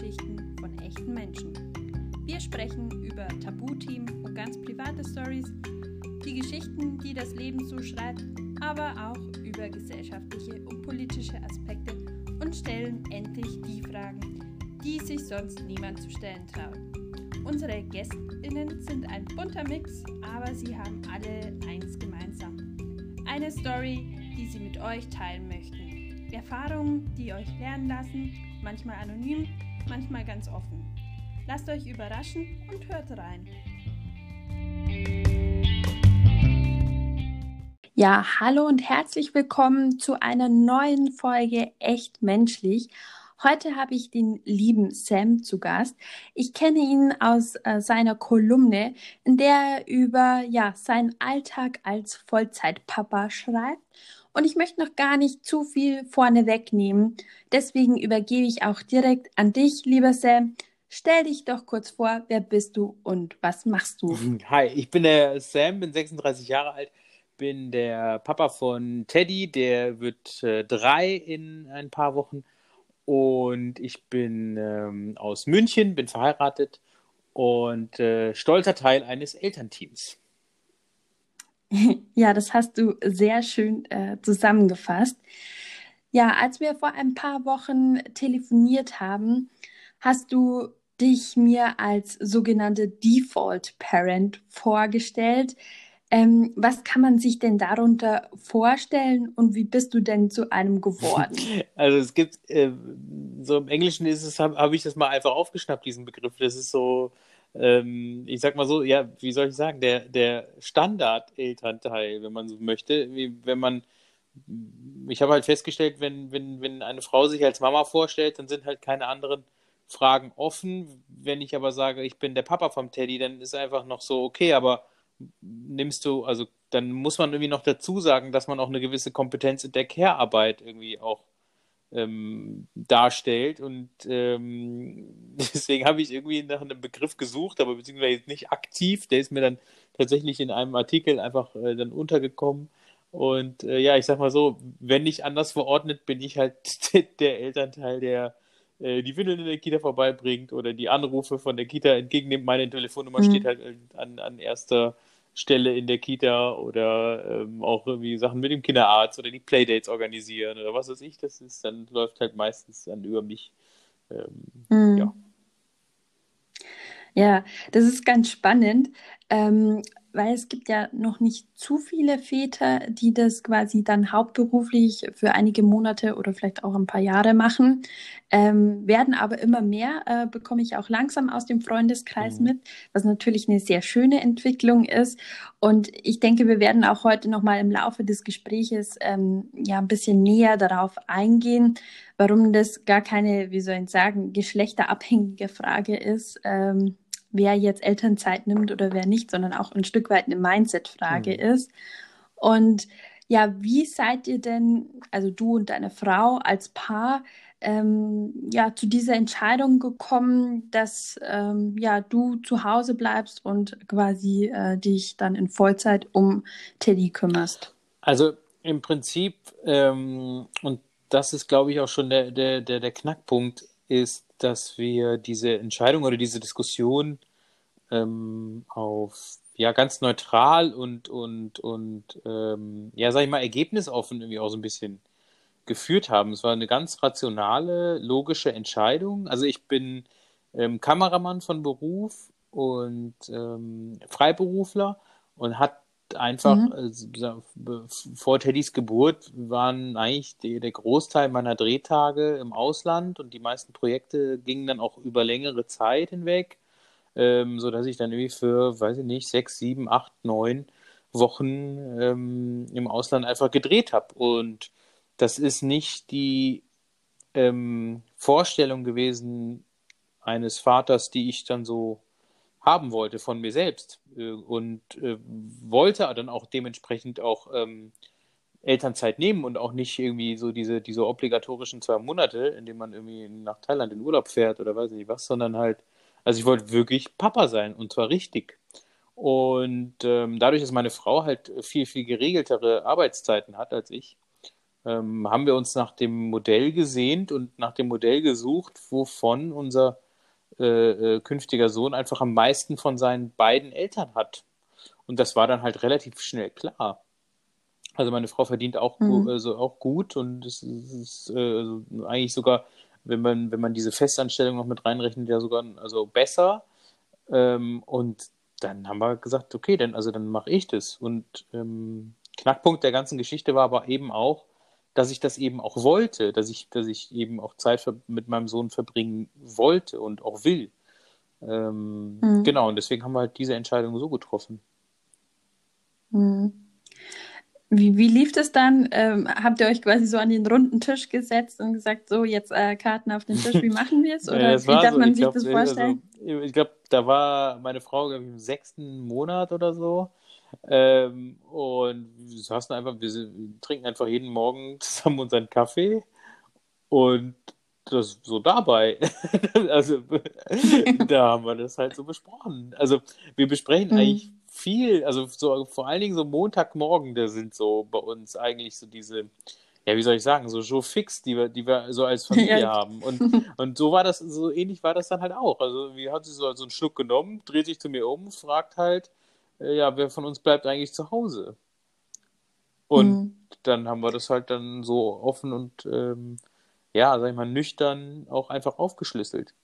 Lebensgeschichten von echten Menschen. Wir sprechen über Tabuthemen und ganz private Stories, die Geschichten, die das Leben so schreibt, aber auch über gesellschaftliche und politische Aspekte und stellen endlich die Fragen, die sich sonst niemand zu stellen traut. Unsere GästInnen sind ein bunter Mix, aber sie haben alle eins gemeinsam. Eine Story, die sie mit euch teilen möchten. Erfahrungen, die euch lernen lassen, manchmal anonym, manchmal ganz offen. Lasst euch überraschen und hört rein. Ja, hallo und herzlich willkommen zu einer neuen Folge Echt Menschlich. Heute habe ich den lieben Sam zu Gast. Ich kenne ihn aus äh, seiner Kolumne, in der er über ja, seinen Alltag als Vollzeitpapa schreibt. Und ich möchte noch gar nicht zu viel vorne wegnehmen. Deswegen übergebe ich auch direkt an dich, lieber Sam. Stell dich doch kurz vor, wer bist du und was machst du? Hi, ich bin der Sam, bin 36 Jahre alt, bin der Papa von Teddy, der wird äh, drei in ein paar Wochen und ich bin ähm, aus München, bin verheiratet und äh, stolzer Teil eines Elternteams. Ja, das hast du sehr schön äh, zusammengefasst. Ja, als wir vor ein paar Wochen telefoniert haben, hast du dich mir als sogenannte Default Parent vorgestellt. Ähm, was kann man sich denn darunter vorstellen und wie bist du denn zu einem geworden? Also es gibt, äh, so im Englischen ist es, habe hab ich das mal einfach aufgeschnappt, diesen Begriff. Das ist so, ähm, ich sag mal so, ja, wie soll ich sagen, der, der Standard-Elternteil, wenn man so möchte, wie, wenn man, ich habe halt festgestellt, wenn, wenn, wenn eine Frau sich als Mama vorstellt, dann sind halt keine anderen Fragen offen. Wenn ich aber sage, ich bin der Papa vom Teddy, dann ist einfach noch so, okay, aber nimmst du, also dann muss man irgendwie noch dazu sagen, dass man auch eine gewisse Kompetenz in der Care-Arbeit irgendwie auch ähm, darstellt. Und ähm, deswegen habe ich irgendwie nach einem Begriff gesucht, aber beziehungsweise nicht aktiv. Der ist mir dann tatsächlich in einem Artikel einfach äh, dann untergekommen. Und äh, ja, ich sag mal so, wenn nicht anders verordnet, bin ich halt der Elternteil, der äh, die Windeln in der Kita vorbeibringt oder die Anrufe von der Kita entgegennimmt. Meine Telefonnummer mhm. steht halt an, an erster Stelle in der Kita oder ähm, auch irgendwie Sachen mit dem Kinderarzt oder die Playdates organisieren oder was weiß ich. Das ist, dann läuft halt meistens dann über mich. Ähm, mhm. Ja. Ja, das ist ganz spannend. Ähm, weil es gibt ja noch nicht zu viele Väter, die das quasi dann hauptberuflich für einige Monate oder vielleicht auch ein paar Jahre machen, ähm, werden aber immer mehr, äh, bekomme ich auch langsam aus dem Freundeskreis mhm. mit, was natürlich eine sehr schöne Entwicklung ist. Und ich denke, wir werden auch heute nochmal im Laufe des Gespräches ähm, ja ein bisschen näher darauf eingehen, warum das gar keine, wie soll ich sagen, geschlechterabhängige Frage ist. Ähm, wer jetzt Elternzeit nimmt oder wer nicht, sondern auch ein Stück weit eine Mindset-Frage mhm. ist. Und ja, wie seid ihr denn, also du und deine Frau als Paar, ähm, ja, zu dieser Entscheidung gekommen, dass ähm, ja, du zu Hause bleibst und quasi äh, dich dann in Vollzeit um Teddy kümmerst? Also im Prinzip, ähm, und das ist, glaube ich, auch schon der, der, der, der Knackpunkt, ist, dass wir diese Entscheidung oder diese Diskussion ähm, auf ja ganz neutral und und und ähm, ja sag ich mal ergebnisoffen irgendwie auch so ein bisschen geführt haben. Es war eine ganz rationale, logische Entscheidung. Also ich bin ähm, Kameramann von Beruf und ähm, Freiberufler und hat einfach mhm. äh, vor Teddys Geburt waren eigentlich die, der Großteil meiner Drehtage im Ausland und die meisten Projekte gingen dann auch über längere Zeit hinweg ähm, sodass ich dann irgendwie für, weiß ich nicht, sechs, sieben, acht, neun Wochen ähm, im Ausland einfach gedreht habe. Und das ist nicht die ähm, Vorstellung gewesen eines Vaters, die ich dann so haben wollte von mir selbst äh, und äh, wollte dann auch dementsprechend auch ähm, Elternzeit nehmen und auch nicht irgendwie so diese, diese obligatorischen zwei Monate, in denen man irgendwie nach Thailand in Urlaub fährt oder weiß nicht was, sondern halt also ich wollte wirklich Papa sein und zwar richtig. Und ähm, dadurch, dass meine Frau halt viel, viel geregeltere Arbeitszeiten hat als ich, ähm, haben wir uns nach dem Modell gesehnt und nach dem Modell gesucht, wovon unser äh, äh, künftiger Sohn einfach am meisten von seinen beiden Eltern hat. Und das war dann halt relativ schnell klar. Also meine Frau verdient auch, mhm. also auch gut und es ist äh, also eigentlich sogar, wenn man, wenn man diese Festanstellung noch mit reinrechnet, ja sogar also besser. Ähm, und dann haben wir gesagt, okay, dann, also dann mache ich das. Und ähm, Knackpunkt der ganzen Geschichte war aber eben auch, dass ich das eben auch wollte, dass ich, dass ich eben auch Zeit mit meinem Sohn verbringen wollte und auch will. Ähm, mhm. Genau, und deswegen haben wir halt diese Entscheidung so getroffen. Mhm. Wie, wie lief das dann? Ähm, habt ihr euch quasi so an den runden Tisch gesetzt und gesagt, so jetzt äh, Karten auf den Tisch, wie machen wir es? Oder ja, wie darf so. man ich sich glaub, das vorstellen? Also, ich glaube, da war meine Frau ich, im sechsten Monat oder so. Ähm, und wir saßen einfach, wir trinken einfach jeden Morgen zusammen unseren Kaffee und das so dabei. also da haben wir das halt so besprochen. Also wir besprechen mhm. eigentlich viel, also so vor allen Dingen so Montagmorgen, da sind so bei uns eigentlich so diese, ja, wie soll ich sagen, so Joe Fix, die wir, die wir so als Familie ja. haben. Und, und so war das, so ähnlich war das dann halt auch. Also wir hat sie so, so einen Schluck genommen, dreht sich zu mir um, fragt halt, äh, ja, wer von uns bleibt eigentlich zu Hause? Und mhm. dann haben wir das halt dann so offen und ähm, ja, sag ich mal, nüchtern auch einfach aufgeschlüsselt.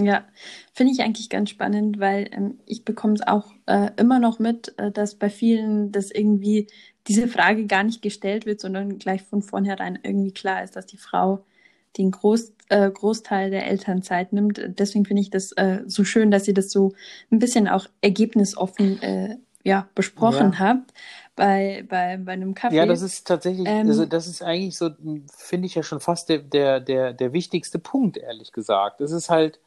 Ja, finde ich eigentlich ganz spannend, weil ähm, ich bekomme es auch äh, immer noch mit, äh, dass bei vielen das irgendwie diese Frage gar nicht gestellt wird, sondern gleich von vornherein irgendwie klar ist, dass die Frau den Groß, äh, Großteil der Elternzeit nimmt. Deswegen finde ich das äh, so schön, dass ihr das so ein bisschen auch ergebnisoffen äh, ja, besprochen ja. habt bei, bei, bei einem Kaffee. Ja, das ist tatsächlich, ähm, also das ist eigentlich so, finde ich ja schon fast der, der, der, der wichtigste Punkt, ehrlich gesagt. Es ist halt,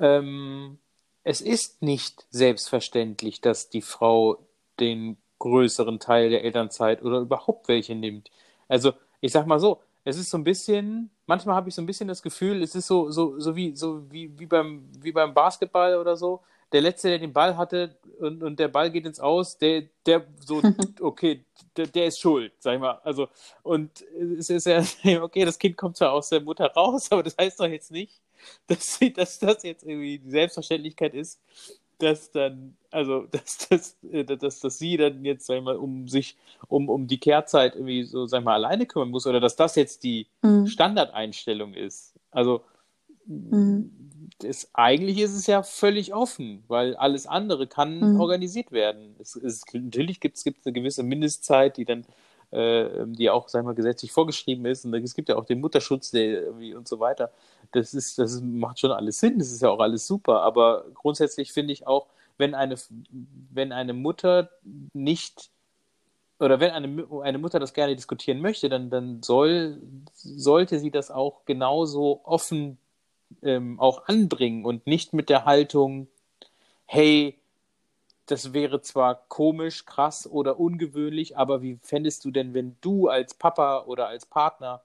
ähm, es ist nicht selbstverständlich, dass die Frau den größeren Teil der Elternzeit oder überhaupt welche nimmt. Also, ich sag mal so, es ist so ein bisschen, manchmal habe ich so ein bisschen das Gefühl, es ist so, so, so wie, so wie, wie beim, wie beim Basketball oder so. Der Letzte, der den Ball hatte und, und der Ball geht ins Aus, der, der so, okay, der, der ist schuld, sag ich mal. Also, und es ist ja, okay, das Kind kommt zwar aus der Mutter raus, aber das heißt doch jetzt nicht, dass, dass das jetzt irgendwie die Selbstverständlichkeit ist, dass dann, also, dass, dass, äh, dass, dass sie dann jetzt, sag ich mal, um sich, um, um die Kehrzeit irgendwie so, sag ich mal, alleine kümmern muss oder dass das jetzt die mhm. Standardeinstellung ist. Also, mhm. das, eigentlich ist es ja völlig offen, weil alles andere kann mhm. organisiert werden. Es, es, natürlich gibt es eine gewisse Mindestzeit, die dann äh, die auch, sagen wir, gesetzlich vorgeschrieben ist. Und es gibt ja auch den Mutterschutz der, und so weiter. Das ist, das macht schon alles Sinn, das ist ja auch alles super. Aber grundsätzlich finde ich auch, wenn eine, wenn eine Mutter nicht oder wenn eine, eine Mutter das gerne diskutieren möchte, dann, dann soll, sollte sie das auch genauso offen ähm, auch anbringen und nicht mit der Haltung, hey, das wäre zwar komisch, krass oder ungewöhnlich, aber wie fändest du denn, wenn du als Papa oder als Partner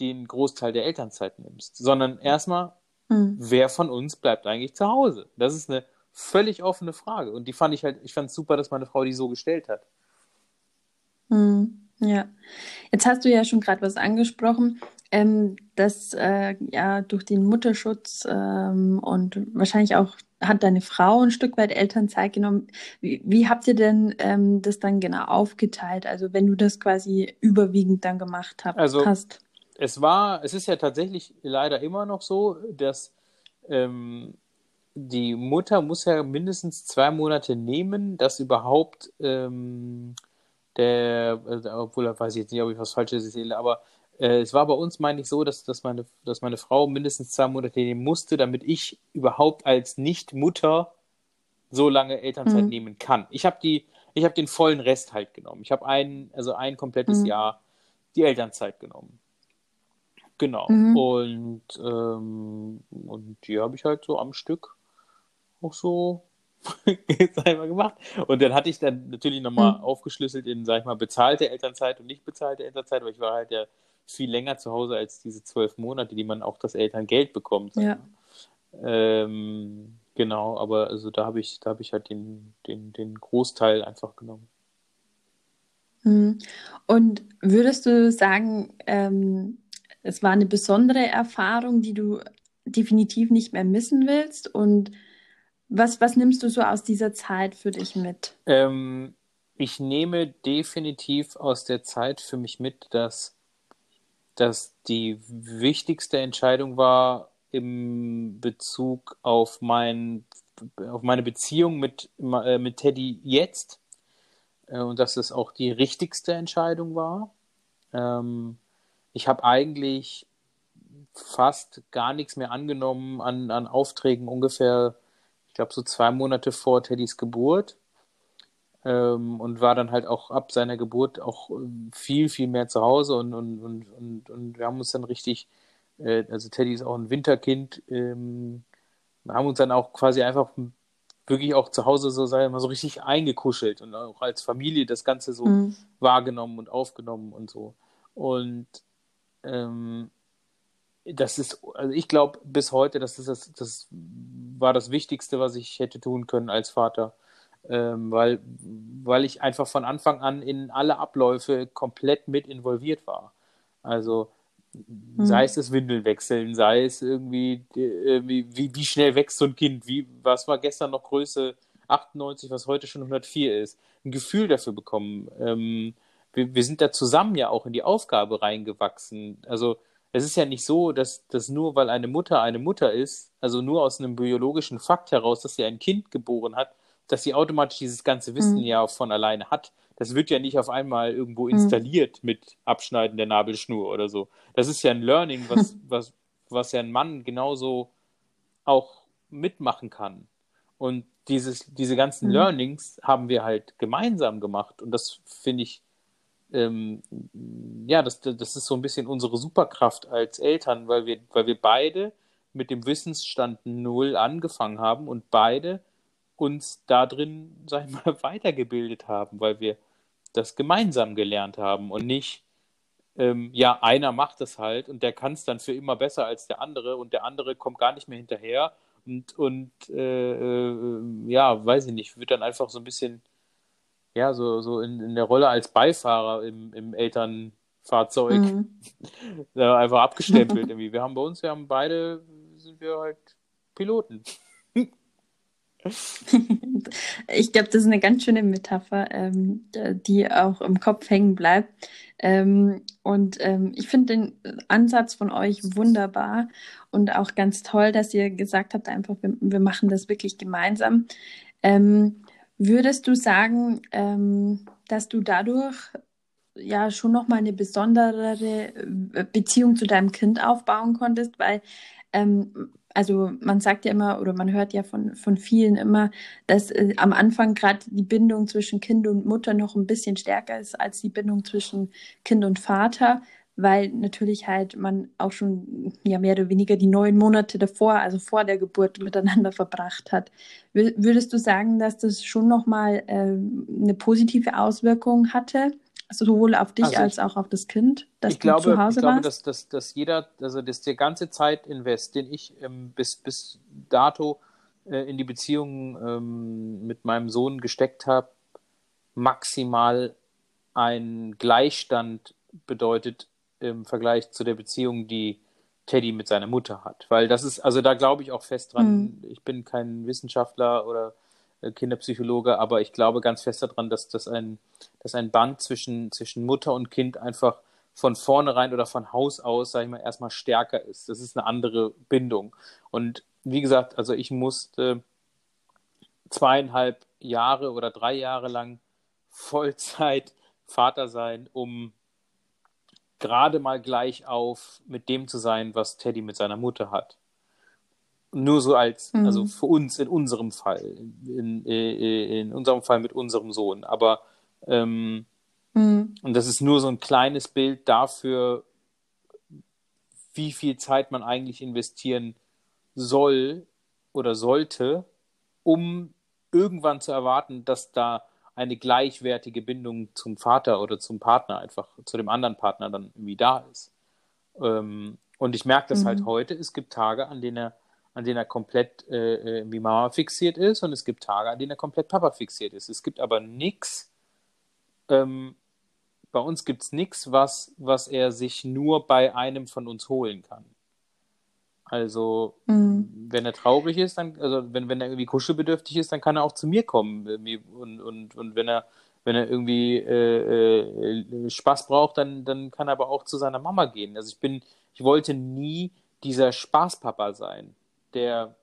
den Großteil der Elternzeit nimmst? Sondern erstmal, mhm. wer von uns bleibt eigentlich zu Hause? Das ist eine völlig offene Frage. Und die fand ich halt, ich fand es super, dass meine Frau die so gestellt hat. Mhm. Ja, jetzt hast du ja schon gerade was angesprochen, ähm, dass äh, ja durch den Mutterschutz ähm, und wahrscheinlich auch hat deine Frau ein Stück weit Elternzeit genommen. Wie, wie habt ihr denn ähm, das dann genau aufgeteilt? Also wenn du das quasi überwiegend dann gemacht hab, also, hast. Es war, es ist ja tatsächlich leider immer noch so, dass ähm, die Mutter muss ja mindestens zwei Monate nehmen, dass überhaupt ähm, der, äh, obwohl weiß ich jetzt nicht, ob ich was Falsches erzähle, aber äh, es war bei uns, meine ich, so, dass, dass, meine, dass meine Frau mindestens zwei Monate nehmen musste, damit ich überhaupt als Nicht-Mutter so lange Elternzeit mhm. nehmen kann. Ich habe die, ich habe den vollen Rest halt genommen. Ich habe ein, also ein komplettes mhm. Jahr die Elternzeit genommen. Genau. Mhm. Und, ähm, und die habe ich halt so am Stück auch so einmal gemacht. Und dann hatte ich dann natürlich nochmal mhm. aufgeschlüsselt in, sag ich mal, bezahlte Elternzeit und nicht bezahlte Elternzeit, weil ich war halt ja viel länger zu Hause als diese zwölf Monate, die man auch das Elterngeld bekommt. Ja. Ähm, genau, aber also da habe ich, da habe ich halt den, den, den Großteil einfach genommen. Mhm. Und würdest du sagen, ähm, es war eine besondere Erfahrung, die du definitiv nicht mehr missen willst? Und was, was nimmst du so aus dieser Zeit für dich mit? Ähm, ich nehme definitiv aus der Zeit für mich mit, dass, dass die wichtigste Entscheidung war im Bezug auf, mein, auf meine Beziehung mit, äh, mit Teddy jetzt äh, und dass es auch die richtigste Entscheidung war. Ähm, ich habe eigentlich fast gar nichts mehr angenommen an, an Aufträgen, ungefähr, ich glaube, so zwei Monate vor Teddys Geburt. Ähm, und war dann halt auch ab seiner Geburt auch ähm, viel, viel mehr zu Hause und, und, und, und, und wir haben uns dann richtig, äh, also Teddy ist auch ein Winterkind, ähm, wir haben uns dann auch quasi einfach wirklich auch zu Hause so, sagen wir mal, so richtig eingekuschelt und auch als Familie das Ganze so mhm. wahrgenommen und aufgenommen und so. Und ähm, das ist, also ich glaube bis heute, das, das, das war das Wichtigste, was ich hätte tun können als Vater. Ähm, weil, weil ich einfach von Anfang an in alle Abläufe komplett mit involviert war. Also mhm. sei es das Windeln wechseln, sei es irgendwie, irgendwie wie, wie schnell wächst so ein Kind, wie, was war gestern noch Größe 98, was heute schon 104 ist, ein Gefühl dafür bekommen. Ähm, wir, wir sind da zusammen ja auch in die Aufgabe reingewachsen. Also es ist ja nicht so, dass, dass nur weil eine Mutter eine Mutter ist, also nur aus einem biologischen Fakt heraus, dass sie ein Kind geboren hat, dass sie automatisch dieses ganze Wissen mhm. ja von alleine hat. Das wird ja nicht auf einmal irgendwo mhm. installiert mhm. mit Abschneiden der Nabelschnur oder so. Das ist ja ein Learning, was, was, was ja ein Mann genauso auch mitmachen kann. Und dieses, diese ganzen mhm. Learnings haben wir halt gemeinsam gemacht. Und das finde ich ähm, ja, das, das ist so ein bisschen unsere Superkraft als Eltern, weil wir, weil wir beide mit dem Wissensstand null angefangen haben und beide uns da drin, sag ich mal, weitergebildet haben, weil wir das gemeinsam gelernt haben und nicht, ähm, ja, einer macht es halt und der kann es dann für immer besser als der andere und der andere kommt gar nicht mehr hinterher und, und äh, äh, ja, weiß ich nicht, wird dann einfach so ein bisschen ja, so, so in, in der Rolle als Beifahrer im, im Elternfahrzeug mhm. einfach abgestempelt irgendwie. Wir haben bei uns, wir haben beide, sind wir halt Piloten. ich glaube, das ist eine ganz schöne Metapher, ähm, die auch im Kopf hängen bleibt. Ähm, und ähm, ich finde den Ansatz von euch wunderbar und auch ganz toll, dass ihr gesagt habt, einfach, wir, wir machen das wirklich gemeinsam. Ähm, Würdest du sagen, ähm, dass du dadurch ja schon noch mal eine besondere äh, Beziehung zu deinem Kind aufbauen konntest, weil ähm, also man sagt ja immer oder man hört ja von, von vielen immer, dass äh, am Anfang gerade die Bindung zwischen Kind und Mutter noch ein bisschen stärker ist als die Bindung zwischen Kind und Vater weil natürlich halt man auch schon ja mehr oder weniger die neun Monate davor, also vor der Geburt miteinander verbracht hat. Würdest du sagen, dass das schon nochmal äh, eine positive Auswirkung hatte? Sowohl auf dich also als auch auf das Kind, dass ich du glaube, zu Hause ich glaube, dass, dass, dass jeder, also dass der ganze Zeitinvest, den ich ähm, bis, bis dato äh, in die Beziehung ähm, mit meinem Sohn gesteckt habe, maximal ein Gleichstand bedeutet im Vergleich zu der Beziehung, die Teddy mit seiner Mutter hat. Weil das ist, also da glaube ich auch fest dran, mhm. ich bin kein Wissenschaftler oder Kinderpsychologe, aber ich glaube ganz fest daran, dass, dass, ein, dass ein Band zwischen, zwischen Mutter und Kind einfach von vornherein oder von Haus aus, sage ich mal, erstmal stärker ist. Das ist eine andere Bindung. Und wie gesagt, also ich musste zweieinhalb Jahre oder drei Jahre lang Vollzeit Vater sein, um gerade mal gleich auf mit dem zu sein, was Teddy mit seiner Mutter hat. Nur so als, mhm. also für uns in unserem Fall, in, in, in unserem Fall mit unserem Sohn. Aber ähm, mhm. und das ist nur so ein kleines Bild dafür, wie viel Zeit man eigentlich investieren soll oder sollte, um irgendwann zu erwarten, dass da eine gleichwertige Bindung zum Vater oder zum Partner einfach, zu dem anderen Partner dann irgendwie da ist. Ähm, und ich merke das halt mhm. halt heute. Es gibt Tage, an denen er, an denen er komplett äh, wie Mama fixiert ist und es gibt Tage, an denen er komplett Papa fixiert ist. Es gibt aber nichts, ähm, bei uns gibt es nichts, was, was er sich nur bei einem von uns holen kann. Also, mhm. wenn er traurig ist, dann, also wenn, wenn er irgendwie kuschelbedürftig ist, dann kann er auch zu mir kommen. Und, und, und wenn er, wenn er irgendwie äh, äh, Spaß braucht, dann, dann kann er aber auch zu seiner Mama gehen. Also ich bin, ich wollte nie dieser Spaßpapa sein, der,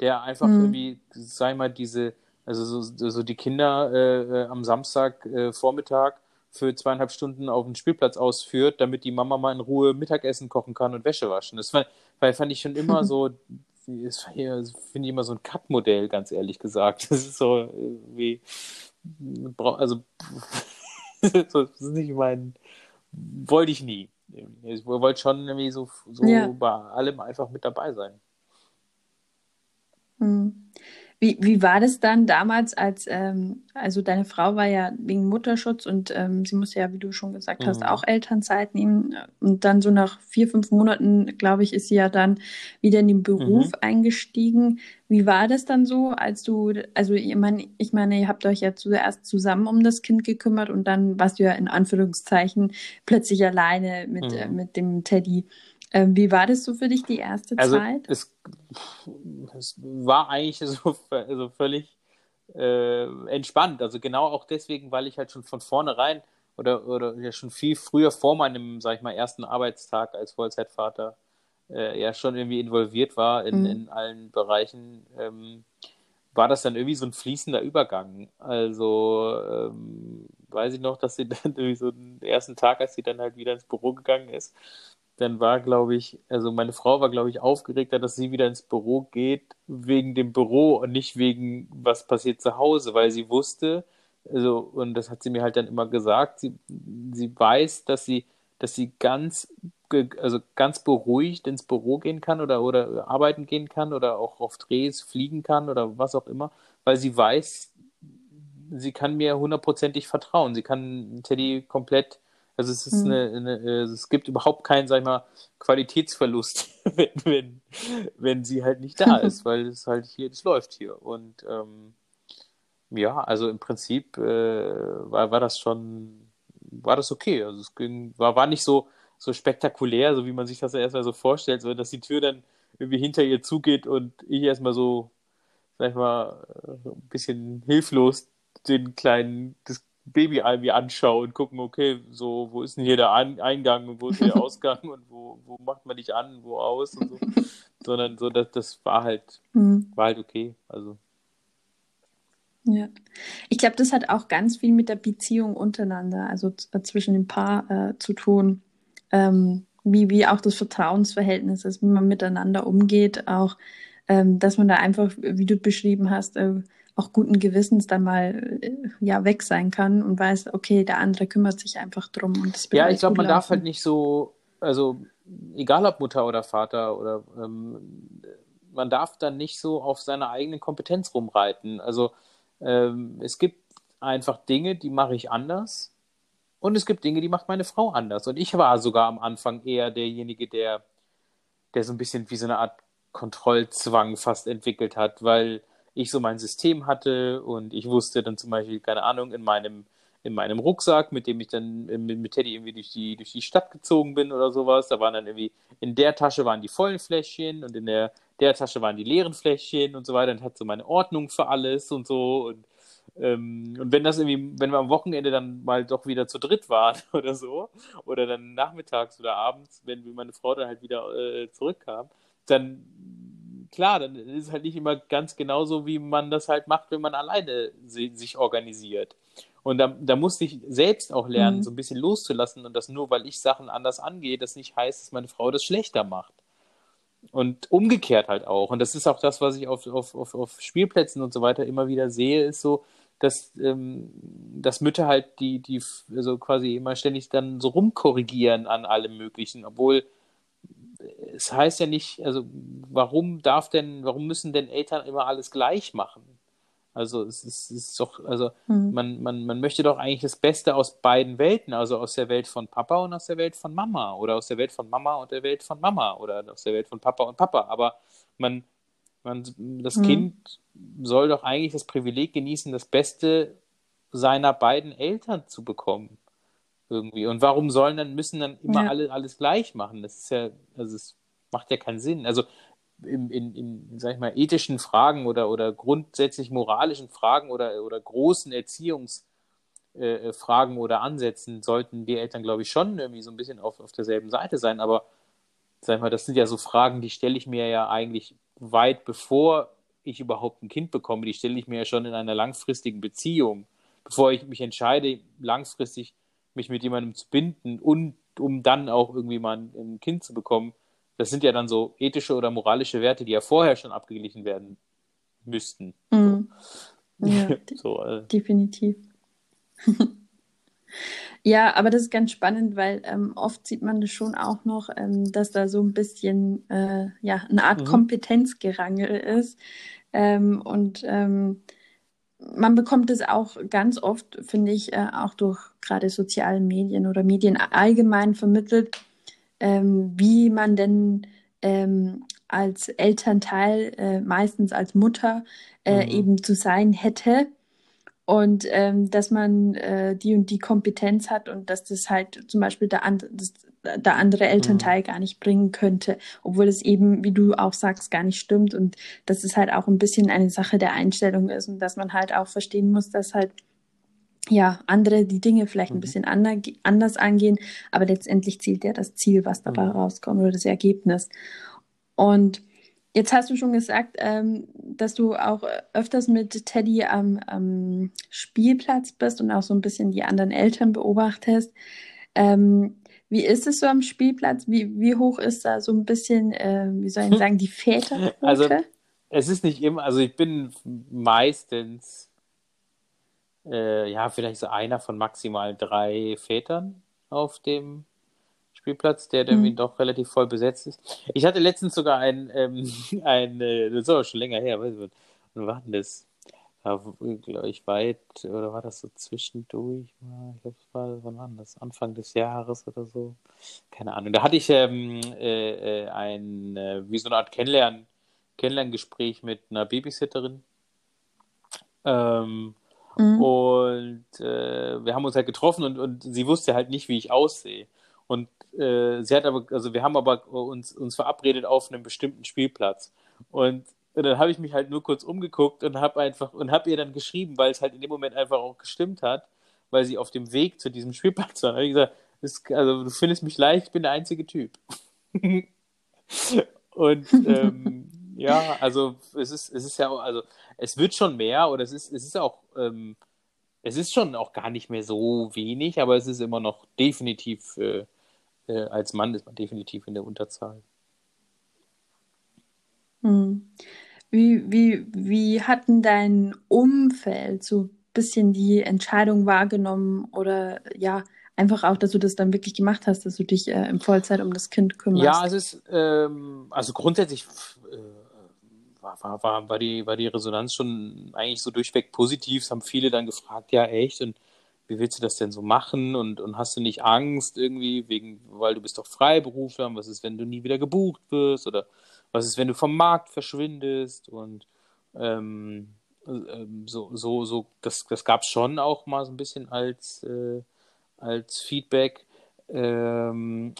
der einfach mhm. irgendwie, sei mal, diese, also so, so die Kinder äh, äh am Samstag äh, Vormittag für zweieinhalb Stunden auf dem Spielplatz ausführt, damit die Mama mal in Ruhe Mittagessen kochen kann und Wäsche waschen. Das fand, weil fand ich schon immer so, das finde ich immer so ein Kackmodell, ganz ehrlich gesagt. Das ist so wie, also, das ist nicht mein, wollte ich nie. Ich wollte schon irgendwie so, so ja. bei allem einfach mit dabei sein. Mhm. Wie, wie war das dann damals, als, ähm, also deine Frau war ja wegen Mutterschutz und ähm, sie musste ja, wie du schon gesagt mhm. hast, auch Elternzeit nehmen. Und dann so nach vier, fünf Monaten, glaube ich, ist sie ja dann wieder in den Beruf mhm. eingestiegen. Wie war das dann so, als du, also ich meine, ich meine, ihr habt euch ja zuerst zusammen um das Kind gekümmert und dann warst du ja in Anführungszeichen plötzlich alleine mit, mhm. äh, mit dem Teddy. Ähm, wie war das so für dich die erste also Zeit? Es, es war eigentlich so also völlig äh, entspannt. Also genau auch deswegen, weil ich halt schon von vornherein oder, oder ja schon viel früher vor meinem, sag ich mal, ersten Arbeitstag als Vollzeitvater äh, ja schon irgendwie involviert war in, mhm. in allen Bereichen, ähm, war das dann irgendwie so ein fließender Übergang. Also ähm, weiß ich noch, dass sie dann irgendwie so den ersten Tag, als sie dann halt wieder ins Büro gegangen ist, dann war, glaube ich, also meine Frau war, glaube ich, aufgeregter, dass sie wieder ins Büro geht, wegen dem Büro und nicht wegen, was passiert zu Hause, weil sie wusste, also, und das hat sie mir halt dann immer gesagt, sie, sie weiß, dass sie, dass sie ganz, also ganz beruhigt ins Büro gehen kann oder, oder arbeiten gehen kann oder auch auf Drehs fliegen kann oder was auch immer, weil sie weiß, sie kann mir hundertprozentig vertrauen. Sie kann Teddy komplett also es ist mhm. eine, eine, äh, es gibt überhaupt keinen, sag ich mal, Qualitätsverlust, wenn, wenn, wenn sie halt nicht da ist, weil es halt hier, das läuft hier. Und ähm, ja, also im Prinzip äh, war, war das schon, war das okay. Also es ging, war, war nicht so, so spektakulär, so wie man sich das ja erstmal so vorstellt, so dass die Tür dann irgendwie hinter ihr zugeht und ich erstmal so, sag ich mal, äh, ein bisschen hilflos den kleinen, das Baby irgendwie anschaue und gucken, okay, so, wo ist denn hier der Eingang und wo ist der Ausgang und wo, wo macht man dich an, wo aus und so. Sondern so, das, das war halt, mhm. war halt okay. Also. Ja. Ich glaube, das hat auch ganz viel mit der Beziehung untereinander, also äh, zwischen dem Paar äh, zu tun. Ähm, wie, wie auch das Vertrauensverhältnis ist, wie man miteinander umgeht, auch, ähm, dass man da einfach, wie du beschrieben hast, äh, auch guten Gewissens dann mal äh, ja weg sein kann und weiß, okay, der andere kümmert sich einfach drum und das Ja, ich glaube, man darf halt nicht so, also egal ob Mutter oder Vater oder ähm, man darf dann nicht so auf seine eigene Kompetenz rumreiten. Also ähm, es gibt einfach Dinge, die mache ich anders und es gibt Dinge, die macht meine Frau anders. Und ich war sogar am Anfang eher derjenige, der, der so ein bisschen wie so eine Art Kontrollzwang fast entwickelt hat, weil ich so mein System hatte und ich wusste dann zum Beispiel, keine Ahnung, in meinem, in meinem Rucksack, mit dem ich dann mit, mit Teddy irgendwie durch die, durch die Stadt gezogen bin oder sowas, da waren dann irgendwie, in der Tasche waren die vollen Fläschchen und in der, der Tasche waren die leeren Fläschchen und so weiter. Und hat so meine Ordnung für alles und so. Und ähm, und wenn das irgendwie, wenn wir am Wochenende dann mal doch wieder zu dritt waren oder so, oder dann nachmittags oder abends, wenn meine Frau dann halt wieder äh, zurückkam, dann klar, dann ist es halt nicht immer ganz genauso, wie man das halt macht, wenn man alleine sich organisiert. Und da, da musste ich selbst auch lernen, mhm. so ein bisschen loszulassen und das nur, weil ich Sachen anders angehe, das nicht heißt, dass meine Frau das schlechter macht. Und umgekehrt halt auch. Und das ist auch das, was ich auf, auf, auf, auf Spielplätzen und so weiter immer wieder sehe, ist so, dass, ähm, dass Mütter halt die, die also quasi immer ständig dann so rumkorrigieren an allem Möglichen, obwohl es heißt ja nicht, also warum darf denn, warum müssen denn Eltern immer alles gleich machen? Also es ist, es ist doch, also mhm. man, man, man möchte doch eigentlich das Beste aus beiden Welten, also aus der Welt von Papa und aus der Welt von Mama oder aus der Welt von Mama und der Welt von Mama oder aus der Welt von Papa und Papa. Aber man, man das mhm. Kind soll doch eigentlich das Privileg genießen, das Beste seiner beiden Eltern zu bekommen. Irgendwie. Und warum sollen dann, müssen dann immer Ja. alle alles gleich machen? Das ist ja, also es macht ja keinen Sinn. Also in, in, in sag ich mal, ethischen Fragen oder, oder grundsätzlich moralischen Fragen oder, oder großen Erziehungsfragen äh, Fragen oder Ansätzen sollten wir Eltern, glaube ich, schon irgendwie so ein bisschen auf, auf derselben Seite sein. Aber sag ich mal, das sind ja so Fragen, die stelle ich mir ja eigentlich weit bevor ich überhaupt ein Kind bekomme. Die stelle ich mir ja schon in einer langfristigen Beziehung, bevor ich mich entscheide, langfristig mich mit jemandem zu binden und um dann auch irgendwie mal ein, Kind zu bekommen. Das sind ja dann so ethische oder moralische Werte, die ja vorher schon abgeglichen werden müssten. Mhm. Ja, So, äh, definitiv. Ja, aber das ist ganz spannend, weil ähm, oft sieht man das schon auch noch, ähm, dass da so ein bisschen äh, ja, eine Art Mhm. Kompetenzgerangel ist. Ähm, und ähm, man bekommt es auch ganz oft, finde ich, äh, auch durch gerade soziale Medien oder Medien allgemein vermittelt, ähm, wie man denn ähm, als Elternteil, äh, meistens als Mutter, äh, Mhm. eben zu sein hätte. Und ähm, dass man äh, die und die Kompetenz hat und dass das halt zum Beispiel der, das, der andere Elternteil gar nicht bringen könnte, obwohl es eben, wie du auch sagst, gar nicht stimmt und dass es halt auch ein bisschen eine Sache der Einstellung ist und dass man halt auch verstehen muss, dass halt ja andere die Dinge vielleicht ein Mhm. bisschen ander, anders angehen, aber letztendlich zielt ja das Ziel, was dabei Mhm. rauskommt oder das Ergebnis. Und Jetzt hast du schon gesagt, ähm, dass du auch öfters mit Teddy am, am Spielplatz bist und auch so ein bisschen die anderen Eltern beobachtest. Ähm, wie ist es so am Spielplatz? Wie, wie hoch ist da so ein bisschen, äh, wie soll ich sagen, die Väterquote? Also es ist nicht immer, also ich bin meistens äh, ja vielleicht so einer von maximal drei Vätern auf dem Spielplatz, der dann Mhm. irgendwie doch relativ voll besetzt ist. Ich hatte letztens sogar ein, ähm, ein äh, das ist aber schon länger her, weiß ich, wann war denn das? Glaube ich, weit, oder war das so zwischendurch? mal? Ich glaube, es war, wann war das? Anfang des Jahres oder so? Keine Ahnung. Da hatte ich ähm, äh, äh, ein, äh, wie so eine Art Kennenlernen, Kennenlerngespräch mit einer Babysitterin. Ähm, Mhm. und äh, wir haben uns halt getroffen und, und sie wusste halt nicht, wie ich aussehe. Und äh, sie hat aber, also wir haben aber uns, uns verabredet auf einem bestimmten Spielplatz. Und, und dann habe ich mich halt nur kurz umgeguckt und habe einfach und habe ihr dann geschrieben, weil es halt in dem Moment einfach auch gestimmt hat, weil sie auf dem Weg zu diesem Spielplatz war. Da habe ich gesagt, das, also du findest mich leicht, ich bin der einzige Typ. und ähm, ja, also es ist, es ist ja also es wird schon mehr oder es ist, es ist auch, ähm, es ist schon auch gar nicht mehr so wenig, aber es ist immer noch definitiv, äh, äh, als Mann ist man definitiv in der Unterzahl. Hm. Wie, wie, wie hat denn dein Umfeld so ein bisschen die Entscheidung wahrgenommen oder ja, einfach auch, dass du das dann wirklich gemacht hast, dass du dich äh, in Vollzeit um das Kind kümmerst? Ja, es ist, ähm, also grundsätzlich äh, war, war, war, war, die, war die Resonanz schon eigentlich so durchweg positiv. Es haben viele dann gefragt, ja echt, und wie willst du das denn so machen? Und, und hast du nicht Angst irgendwie, wegen, weil du bist doch Freiberufler, und was ist, wenn du nie wieder gebucht wirst? Oder was ist, wenn du vom Markt verschwindest? Und ähm, ähm, so, so, so, das, das gab es schon auch mal so ein bisschen als, äh, als Feedback. Ähm,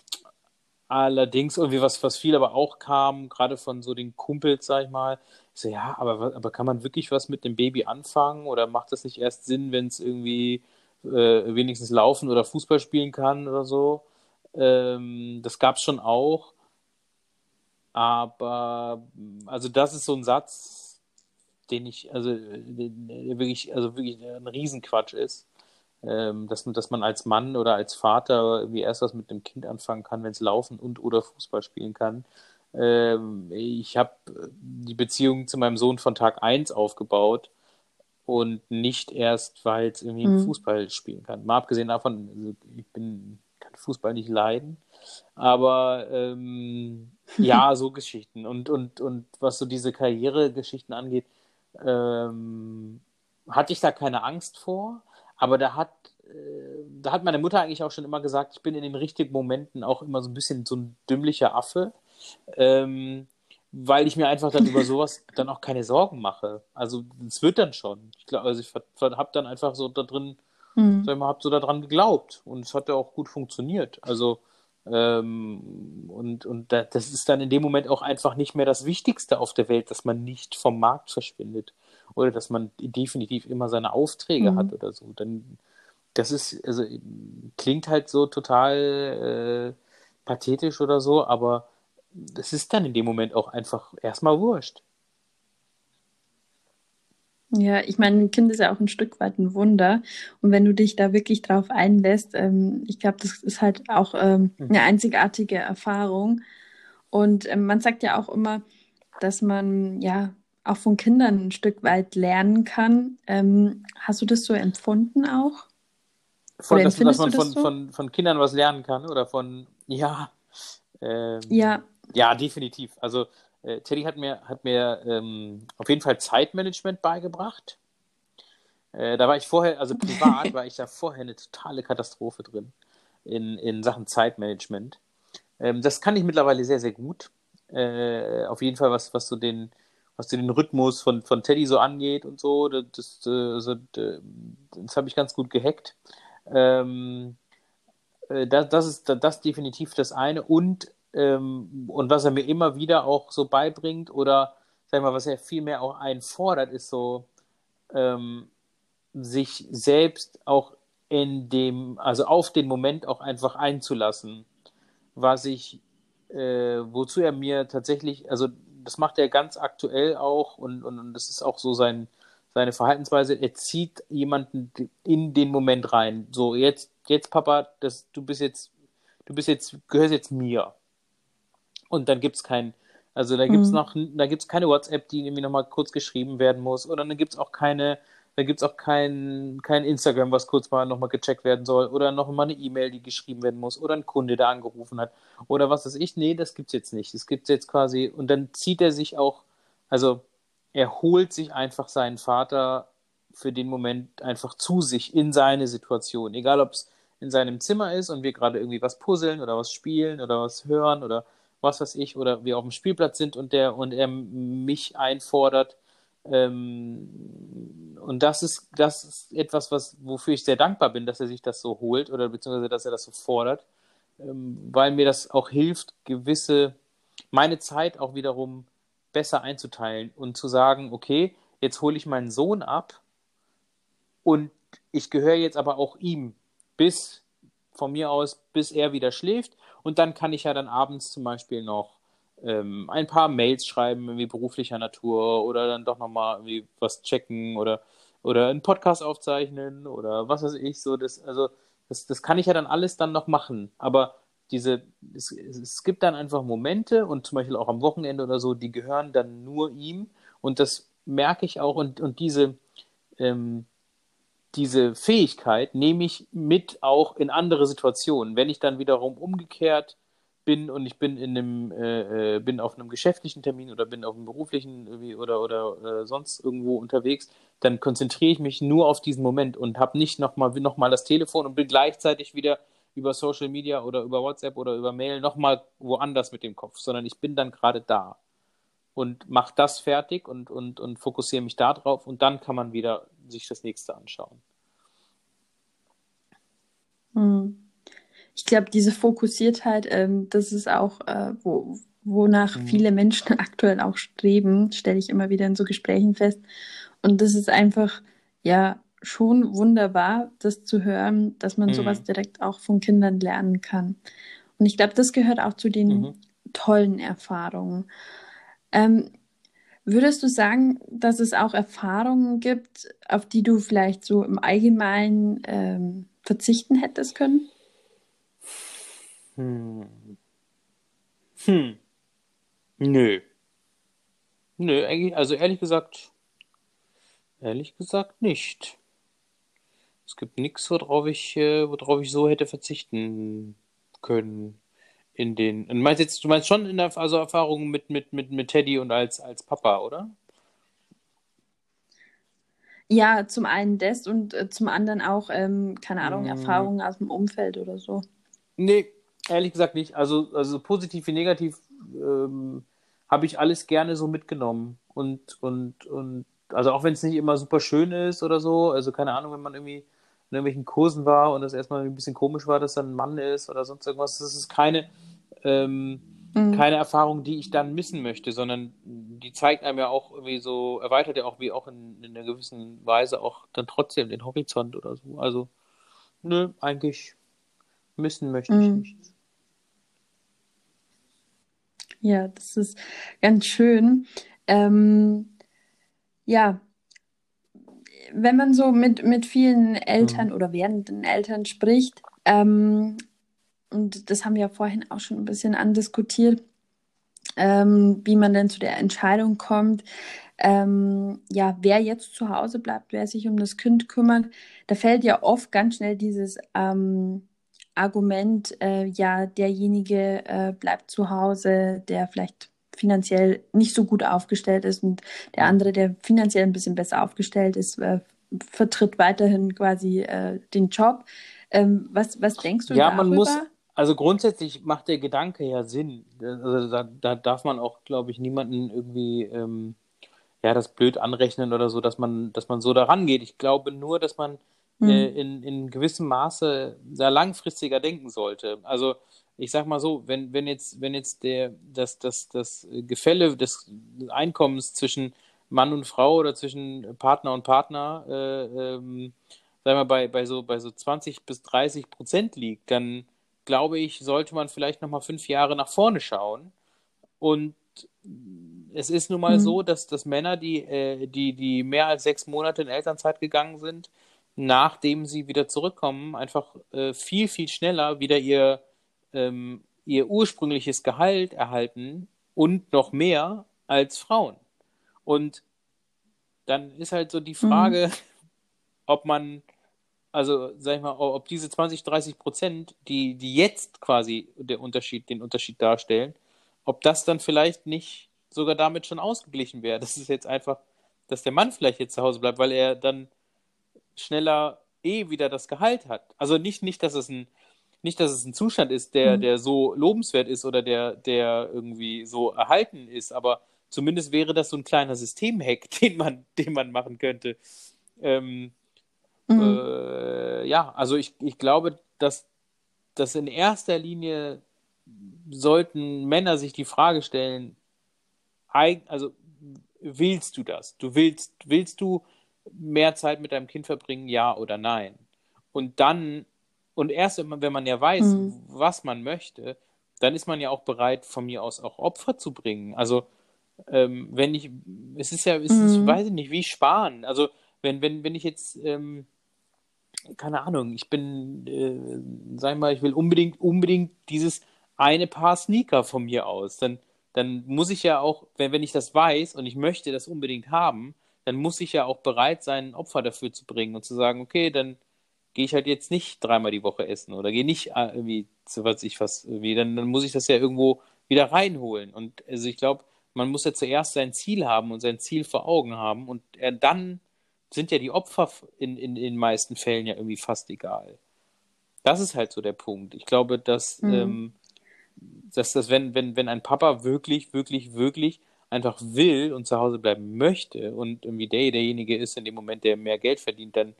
allerdings irgendwie was, was viel aber auch kam, gerade von so den Kumpels, sag ich mal. Ich so, ja, aber, aber kann man wirklich was mit dem Baby anfangen oder macht das nicht erst Sinn, wenn es irgendwie äh, wenigstens laufen oder Fußball spielen kann oder so? Ähm, das gab es schon auch. Aber also das ist so ein Satz, den ich, also der wirklich, also wirklich ein Riesenquatsch ist. Ähm, dass, dass man als Mann oder als Vater irgendwie erst was mit dem Kind anfangen kann, wenn es laufen und oder Fußball spielen kann. Ähm, ich habe die Beziehung zu meinem Sohn von Tag 1 aufgebaut und nicht erst, weil es irgendwie Mhm. Fußball spielen kann. Mal abgesehen davon, also ich bin, kann Fußball nicht leiden. Aber ähm, ja, so Geschichten. Und, und, und was so diese Karrieregeschichten angeht, ähm, hatte ich da keine Angst vor. Aber da hat, äh, da hat meine Mutter eigentlich auch schon immer gesagt, ich bin in den richtigen Momenten auch immer so ein bisschen so ein dümmlicher Affe. Ähm, weil ich mir einfach dann über sowas dann auch keine Sorgen mache. Also es wird dann schon. Ich glaube, also ich habe dann einfach so da drin mhm. sag mal, habe so daran geglaubt und es hat ja auch gut funktioniert. Also ähm, und, und das ist dann in dem Moment auch einfach nicht mehr das Wichtigste auf der Welt, dass man nicht vom Markt verschwindet oder dass man definitiv immer seine Aufträge mhm. hat oder so. Dann, das ist, also klingt halt so total äh, pathetisch oder so, aber es ist dann in dem Moment auch einfach erstmal wurscht. Ja, ich meine, ein Kind ist ja auch ein Stück weit ein Wunder. Und wenn du dich da wirklich drauf einlässt, ähm, ich glaube, das ist halt auch ähm, mhm. eine einzigartige Erfahrung. Und ähm, man sagt ja auch immer, dass man ja auch von Kindern ein Stück weit lernen kann. Ähm, hast du das so empfunden auch? Von, dass, dass, man von, so? von, von Kindern was lernen kann oder von, ja. Ähm, ja. Ja, definitiv. Also äh, Teddy hat mir, hat mir ähm, auf jeden Fall Zeitmanagement beigebracht. Äh, da war ich vorher, also privat war ich da vorher eine totale Katastrophe drin in, in Sachen Zeitmanagement. Ähm, das kann ich mittlerweile sehr, sehr gut. Äh, auf jeden Fall, was, was so den, was so den Rhythmus von, von Teddy so angeht und so, das, das, also, das habe ich ganz gut gehackt. Ähm, äh, das, das ist das definitiv das eine. Und ähm, und was er mir immer wieder auch so beibringt oder, sag mal, was er viel mehr auch einfordert, ist so, ähm, sich selbst auch in dem, also auf den Moment auch einfach einzulassen, was ich, äh, wozu er mir tatsächlich, also das macht er ganz aktuell auch und, und, und das ist auch so sein, seine Verhaltensweise, er zieht jemanden in den Moment rein. So, jetzt, jetzt, Papa, das, du bist jetzt, du bist jetzt, gehörst jetzt mir. Und dann gibt es kein, also da gibt es mhm. noch, da gibt es keine WhatsApp, die irgendwie nochmal kurz geschrieben werden muss. Oder dann gibt es auch keine, da gibt es auch kein, kein Instagram, was kurz mal nochmal gecheckt werden soll. Oder nochmal eine E-Mail, die geschrieben werden muss. Oder ein Kunde, der angerufen hat. Oder was weiß ich. Nee, das gibt's jetzt nicht. Das gibt's jetzt quasi. Und dann zieht er sich auch, also er holt sich einfach seinen Vater für den Moment einfach zu sich in seine Situation. Egal, ob es in seinem Zimmer ist und wir gerade irgendwie was puzzeln oder was spielen oder was hören oder was weiß ich, oder wir auf dem Spielplatz sind und der und er mich einfordert. Ähm, und das ist, das ist etwas, was, wofür ich sehr dankbar bin, dass er sich das so holt oder beziehungsweise dass er das so fordert, ähm, weil mir das auch hilft, gewisse, meine Zeit auch wiederum besser einzuteilen und zu sagen, okay, jetzt hole ich meinen Sohn ab und ich gehöre jetzt aber auch ihm bis von mir aus, bis er wieder schläft und dann kann ich ja dann abends zum Beispiel noch ähm, ein paar Mails schreiben, irgendwie beruflicher Natur oder dann doch nochmal irgendwie was checken oder, oder einen Podcast aufzeichnen oder was weiß ich so. Das, also, das, das kann ich ja dann alles dann noch machen. Aber diese, es, es gibt dann einfach Momente und zum Beispiel auch am Wochenende oder so, die gehören dann nur ihm. Und das merke ich auch und, und diese, ähm, diese Fähigkeit nehme ich mit auch in andere Situationen. Wenn ich dann wiederum umgekehrt bin und ich bin in einem, äh, äh bin auf einem geschäftlichen Termin oder bin auf einem beruflichen oder oder äh, sonst irgendwo unterwegs, dann konzentriere ich mich nur auf diesen Moment und habe nicht nochmal noch mal das Telefon und bin gleichzeitig wieder über Social Media oder über WhatsApp oder über Mail nochmal woanders mit dem Kopf, sondern ich bin dann gerade da und mache das fertig und, und, und fokussiere mich da drauf und dann kann man wieder sich das nächste anschauen. Hm. Ich glaube, diese Fokussiertheit, ähm, das ist auch, äh, wo, wonach mhm. viele Menschen aktuell auch streben, stelle ich immer wieder in so Gesprächen fest. Und das ist einfach, ja, schon wunderbar, das zu hören, dass man mhm. sowas direkt auch von Kindern lernen kann. Und ich glaube, das gehört auch zu den mhm. tollen Erfahrungen. Ähm, würdest du sagen, dass es auch Erfahrungen gibt, auf die du vielleicht so im Allgemeinen ähm, verzichten hättest können? Hm. Hm. Nö. Nö, eigentlich, also ehrlich gesagt, ehrlich gesagt nicht. Es gibt nichts, worauf ich, äh, worauf ich so hätte verzichten können in den. Du meinst jetzt, du meinst schon in der also Erfahrung mit, mit, mit, mit Teddy und als, als Papa, oder? Ja, zum einen das und äh, zum anderen auch, ähm, keine Ahnung, mm. Erfahrungen aus dem Umfeld oder so. Nee, ehrlich gesagt nicht. Also, also positiv wie negativ ähm, habe ich alles gerne so mitgenommen. Und, und, und also auch wenn es nicht immer super schön ist oder so, also keine Ahnung, wenn man irgendwie in irgendwelchen Kursen war und es erstmal ein bisschen komisch war, dass er ein Mann ist oder sonst irgendwas. Das ist keine, ähm, mhm. keine Erfahrung, die ich dann missen möchte, sondern die zeigt einem ja auch irgendwie so, erweitert ja auch wie auch in, in einer gewissen Weise auch dann trotzdem den Horizont oder so. Also, nö, eigentlich missen möchte ich mhm. nichts. Ja, das ist ganz schön. Ähm, ja, wenn man so mit, mit vielen Eltern mhm. oder werdenden Eltern spricht, ähm, und das haben wir ja vorhin auch schon ein bisschen andiskutiert, ähm, wie man denn zu der Entscheidung kommt, ähm, ja, wer jetzt zu Hause bleibt, wer sich um das Kind kümmert, da fällt ja oft ganz schnell dieses ähm, Argument, äh, ja, derjenige äh, bleibt zu Hause, der vielleicht finanziell nicht so gut aufgestellt ist und der andere, der finanziell ein bisschen besser aufgestellt ist, äh, vertritt weiterhin quasi äh, den Job. Ähm, was, was denkst du ja, darüber? Man muss, also grundsätzlich macht der Gedanke ja Sinn. Also da, da darf man auch, glaube ich, niemanden irgendwie ähm, ja das blöd anrechnen oder so, dass man, dass man so daran geht. Ich glaube nur, dass man mhm. äh, in, in gewissem Maße sehr langfristiger denken sollte. Also ich sag mal so, wenn, wenn jetzt, wenn jetzt der, das, das, das Gefälle des Einkommens zwischen Mann und Frau oder zwischen Partner und Partner, äh, ähm, sagen wir, bei, bei, so, bei so 20 bis 30 Prozent liegt, dann glaube ich, sollte man vielleicht nochmal fünf Jahre nach vorne schauen. Und es ist nun mal mhm. so, dass, dass Männer, die, äh, die, die mehr als sechs Monate in Elternzeit gegangen sind, nachdem sie wieder zurückkommen, einfach äh, viel, viel schneller wieder ihr, ähm, ihr ursprüngliches Gehalt erhalten und noch mehr als Frauen. Und dann ist halt so die Frage, mhm. ob man, also sag ich mal, ob diese 20, 30 Prozent, die, die jetzt quasi der Unterschied, den Unterschied darstellen, ob das dann vielleicht nicht sogar damit schon ausgeglichen wäre. Das ist jetzt einfach, dass der Mann vielleicht jetzt zu Hause bleibt, weil er dann schneller eh wieder das Gehalt hat. Also nicht, nicht, dass es ein, nicht, dass es ein Zustand ist, der, mhm. der so lobenswert ist oder der, der irgendwie so erhalten ist, aber zumindest wäre das so ein kleiner Systemhack, den man, den man machen könnte. Ähm, mhm. äh, ja, also ich, ich glaube, dass, dass in erster Linie sollten Männer sich die Frage stellen, also willst du das? Du willst, willst du mehr Zeit mit deinem Kind verbringen, ja oder nein? Und dann, und erst wenn man ja weiß, mhm. was man möchte, dann ist man ja auch bereit, von mir aus auch Opfer zu bringen. Also, ähm, wenn ich, es ist ja, es mhm. ist, weiß ich nicht, wie sparen. Also, wenn, wenn, wenn ich jetzt, ähm, keine Ahnung, ich bin, äh, sag mal, ich will unbedingt, unbedingt dieses eine Paar Sneaker von mir aus, dann, dann muss ich ja auch, wenn, wenn ich das weiß und ich möchte das unbedingt haben, dann muss ich ja auch bereit sein, ein Opfer dafür zu bringen und zu sagen, okay, dann gehe ich halt jetzt nicht dreimal die Woche essen oder gehe nicht äh, irgendwie zu was ich was, irgendwie, dann, dann muss ich das ja irgendwo wieder reinholen. Und also ich glaube, man muss ja zuerst sein Ziel haben und sein Ziel vor Augen haben und er, dann sind ja die Opfer in, in, in den meisten Fällen ja irgendwie fast egal. Das ist halt so der Punkt. Ich glaube, dass, mhm. ähm, dass das, wenn, wenn, wenn ein Papa wirklich, wirklich, wirklich einfach will und zu Hause bleiben möchte und irgendwie der derjenige ist in dem Moment, der mehr Geld verdient, dann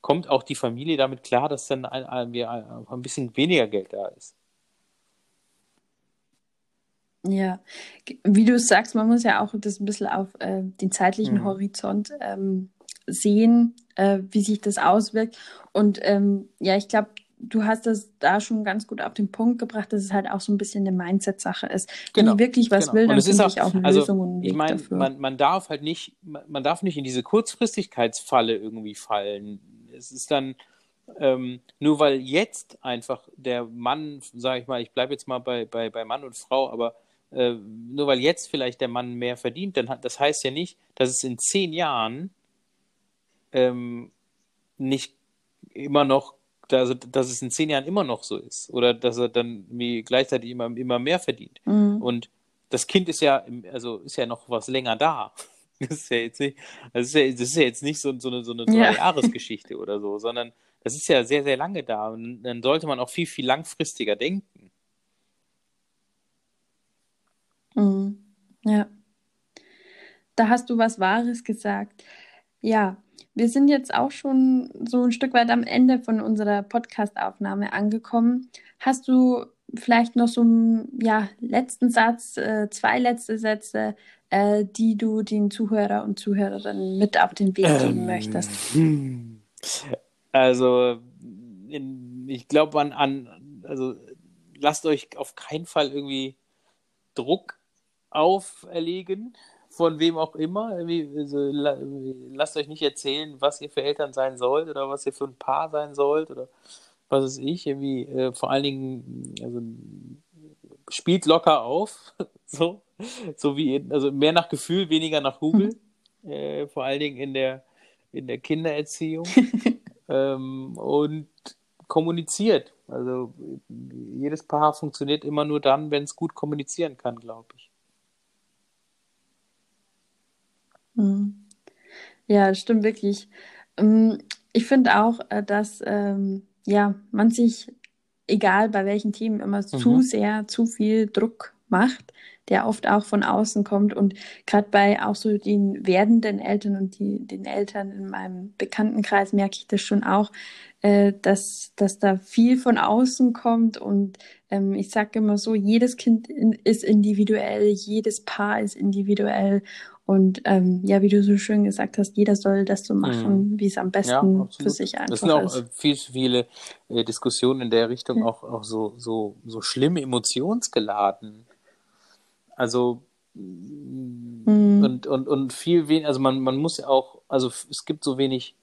kommt auch die Familie damit klar, dass dann ein, ein, ein bisschen weniger Geld da ist. Ja, wie du sagst, man muss ja auch das ein bisschen auf äh, den zeitlichen mhm. Horizont ähm, sehen, äh, wie sich das auswirkt. Und ähm, ja, ich glaube, du hast das da schon ganz gut auf den Punkt gebracht, dass es halt auch so ein bisschen eine Mindset-Sache ist. Wenn genau, ich wirklich was genau. will, dann finde ich auch eine also, Lösung und einen ich mein, dafür. Man, man darf halt nicht, man darf nicht in diese Kurzfristigkeitsfalle irgendwie fallen. Es ist dann, ähm, nur weil jetzt einfach der Mann, sage ich mal, ich bleibe jetzt mal bei, bei, bei Mann und Frau, aber äh, nur weil jetzt vielleicht der Mann mehr verdient, dann hat, das heißt ja nicht, dass es in zehn Jahren ähm, nicht immer noch dass, dass es in zehn Jahren immer noch so ist oder dass er dann wie gleichzeitig immer, immer mehr verdient. Mhm. Und das Kind ist ja, also ist ja noch was länger da. Das ist ja jetzt nicht, das ist ja, das ist ja jetzt nicht so, so eine, so eine ja. Jahresgeschichte oder so, sondern das ist ja sehr, sehr lange da. Und dann sollte man auch viel, viel langfristiger denken. Mhm. Ja. Da hast du was Wahres gesagt. Ja, wir sind jetzt auch schon so ein Stück weit am Ende von unserer Podcast-Aufnahme angekommen. Hast du vielleicht noch so einen ja, letzten Satz, äh, zwei letzte Sätze, äh, die du den Zuhörer und Zuhörerinnen mit auf den Weg geben ähm, möchtest? Also, in, ich glaube an, an, also lasst euch auf keinen Fall irgendwie Druck auferlegen, von wem auch immer. Also, lasst euch nicht erzählen, was ihr für Eltern sein sollt oder was ihr für ein Paar sein sollt oder was weiß ich. Irgendwie, äh, vor allen Dingen, also spielt locker auf. so, so wie, also mehr nach Gefühl, weniger nach Google. Äh, vor allen Dingen in der, in der Kindererziehung. ähm, und kommuniziert. Also jedes Paar funktioniert immer nur dann, wenn es gut kommunizieren kann, glaube ich. Mhm. Ja, das stimmt wirklich. Ähm, ich finde auch, äh, dass ähm, ja, man sich, egal bei welchen Themen, immer mhm. zu sehr, zu viel Druck macht, der oft auch von außen kommt. Und gerade bei auch so den werdenden Eltern und die, den Eltern in meinem Bekanntenkreis merke ich das schon auch, äh, dass, dass da viel von außen kommt. Und ähm, ich sage immer so, jedes Kind in, ist individuell, jedes Paar ist individuell. Und ähm, ja, wie du so schön gesagt hast, jeder soll das so machen, mhm. wie es am besten ja, für sich einfach ist. Es sind auch ist. viel zu viele äh, Diskussionen in der Richtung, ja. auch, auch so, so, so schlimm emotionsgeladen. Also mhm. und, und, und viel weniger, also man, man muss ja auch, also es gibt so wenig,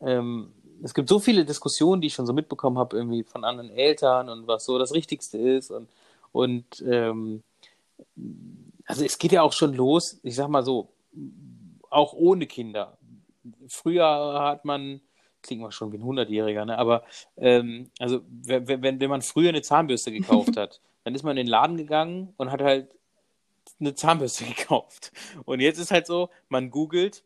ähm, es gibt so viele Diskussionen, die ich schon so mitbekommen habe, irgendwie von anderen Eltern und was so das Richtigste ist und, und ähm, also es geht ja auch schon los, ich sag mal so, auch ohne Kinder. Früher hat man, klingt mal schon wie ein Hundertjähriger, ne? aber ähm, also wenn, wenn, wenn man früher eine Zahnbürste gekauft hat, dann ist man in den Laden gegangen und hat halt eine Zahnbürste gekauft. Und jetzt ist halt so, man googelt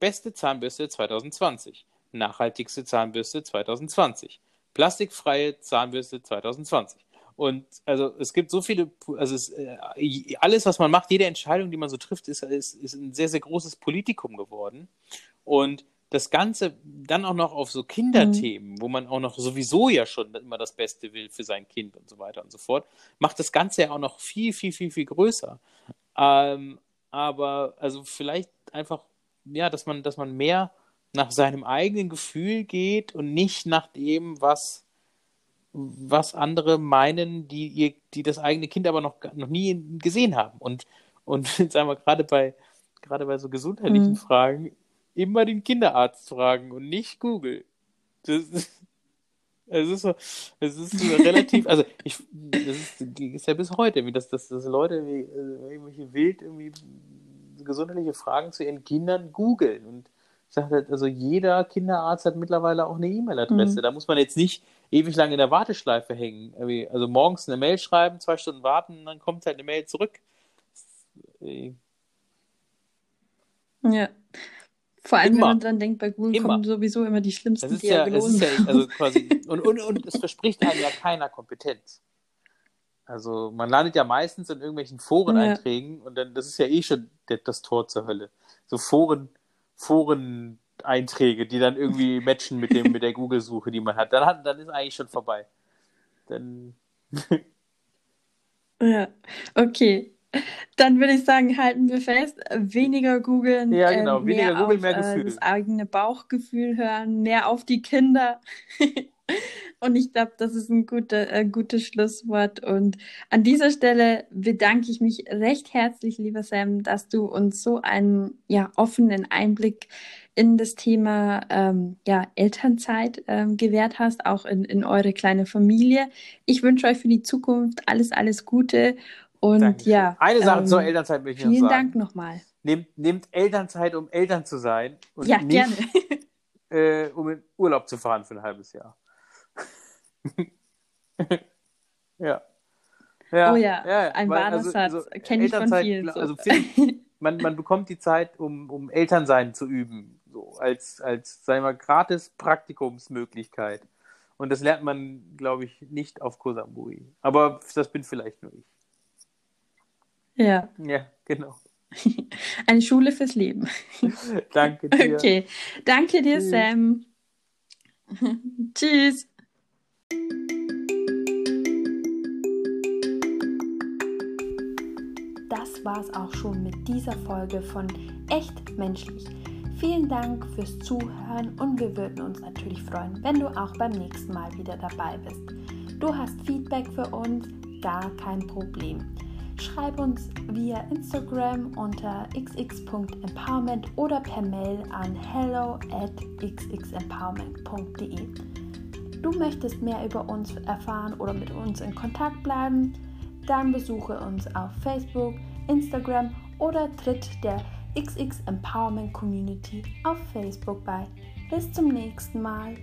beste Zahnbürste 2020, nachhaltigste Zahnbürste 2020, plastikfreie Zahnbürste 2020. Und also es gibt so viele, also es, äh, alles, was man macht, jede Entscheidung, die man so trifft, ist, ist, ist ein sehr, sehr großes Politikum geworden. Und das Ganze dann auch noch auf so Kinderthemen, mhm. wo man auch noch sowieso ja schon immer das Beste will für sein Kind und so weiter und so fort, macht das Ganze ja auch noch viel, viel, viel, viel größer. Ähm, aber also vielleicht einfach, ja, dass man, dass man mehr nach seinem eigenen Gefühl geht und nicht nach dem, was was andere meinen, die ihr, die das eigene Kind aber noch, noch nie gesehen haben. Und, und sagen wir gerade bei, gerade bei so gesundheitlichen mhm. Fragen, immer den Kinderarzt fragen und nicht Google. Das ist, es ist so, es ist so relativ, also ich, das ist, ist, ja bis heute, wie das, dass, dass Leute wie, äh, irgendwelche wild irgendwie gesundheitliche Fragen zu ihren Kindern googeln. Und sage halt, also jeder Kinderarzt hat mittlerweile auch eine E-Mail-Adresse. Mhm. Da muss man jetzt nicht ewig lang in der Warteschleife hängen. Also morgens eine Mail schreiben, zwei Stunden warten, dann kommt halt eine Mail zurück. Ja. Vor allem, immer. wenn man dann denkt, bei Google immer. kommen sowieso immer die schlimmsten das ist Diagnosen. Ja, ja, also quasi, und, und, und es verspricht einem ja keiner Kompetenz. Also man landet ja meistens in irgendwelchen Foreneinträgen ja. und dann, das ist ja eh schon das Tor zur Hölle. So Foren, Foren Einträge, die dann irgendwie matchen mit dem mit der Google-Suche, die man hat. Dann hat, dann ist eigentlich schon vorbei. Dann. ja, okay. Dann würde ich sagen, halten wir fest, weniger googeln, ja, genau. äh, weniger mehr Google, auf, mehr Gefühl. Äh, das eigene Bauchgefühl hören, mehr auf die Kinder. Und ich glaube, das ist ein gute, äh, gutes Schlusswort. Und an dieser Stelle bedanke ich mich recht herzlich, lieber Sam, dass du uns so einen ja, offenen Einblick in das Thema ähm, ja, Elternzeit ähm, gewährt hast, auch in, in eure kleine Familie. Ich wünsche euch für die Zukunft alles, alles Gute. Und Dankeschön. ja. Eine Sache ähm, zur Elternzeit möchte ich noch sagen. Vielen Dank nochmal. Nehmt, nehmt Elternzeit, um Eltern zu sein. Und ja, nicht, gerne. äh, um in Urlaub zu fahren für ein halbes Jahr. ja. ja. Oh ja, ja ein wahrer also, Satz. Also, Kenne ich von vielen. So. Also, ich, man, man bekommt die Zeit, um, um Elternsein zu üben so als, als sagen wir, gratis Praktikumsmöglichkeit. Und das lernt man, glaube ich, nicht auf Kosambui. Aber das bin vielleicht nur ich. Ja. Ja, genau. Eine Schule fürs Leben. Danke dir. Okay, danke dir, Tschüss. Sam. Tschüss. Das war's auch schon mit dieser Folge von Echt Menschlich. Vielen Dank fürs Zuhören und wir würden uns natürlich freuen, wenn du auch beim nächsten Mal wieder dabei bist. Du hast Feedback für uns? Gar kein Problem. Schreib uns via Instagram unter xx.empowerment oder per Mail an hello at xxempowerment.de. Du möchtest mehr über uns erfahren oder mit uns in Kontakt bleiben? Dann besuche uns auf Facebook, Instagram oder tritt der XX Empowerment Community auf Facebook bei. Bis zum nächsten Mal.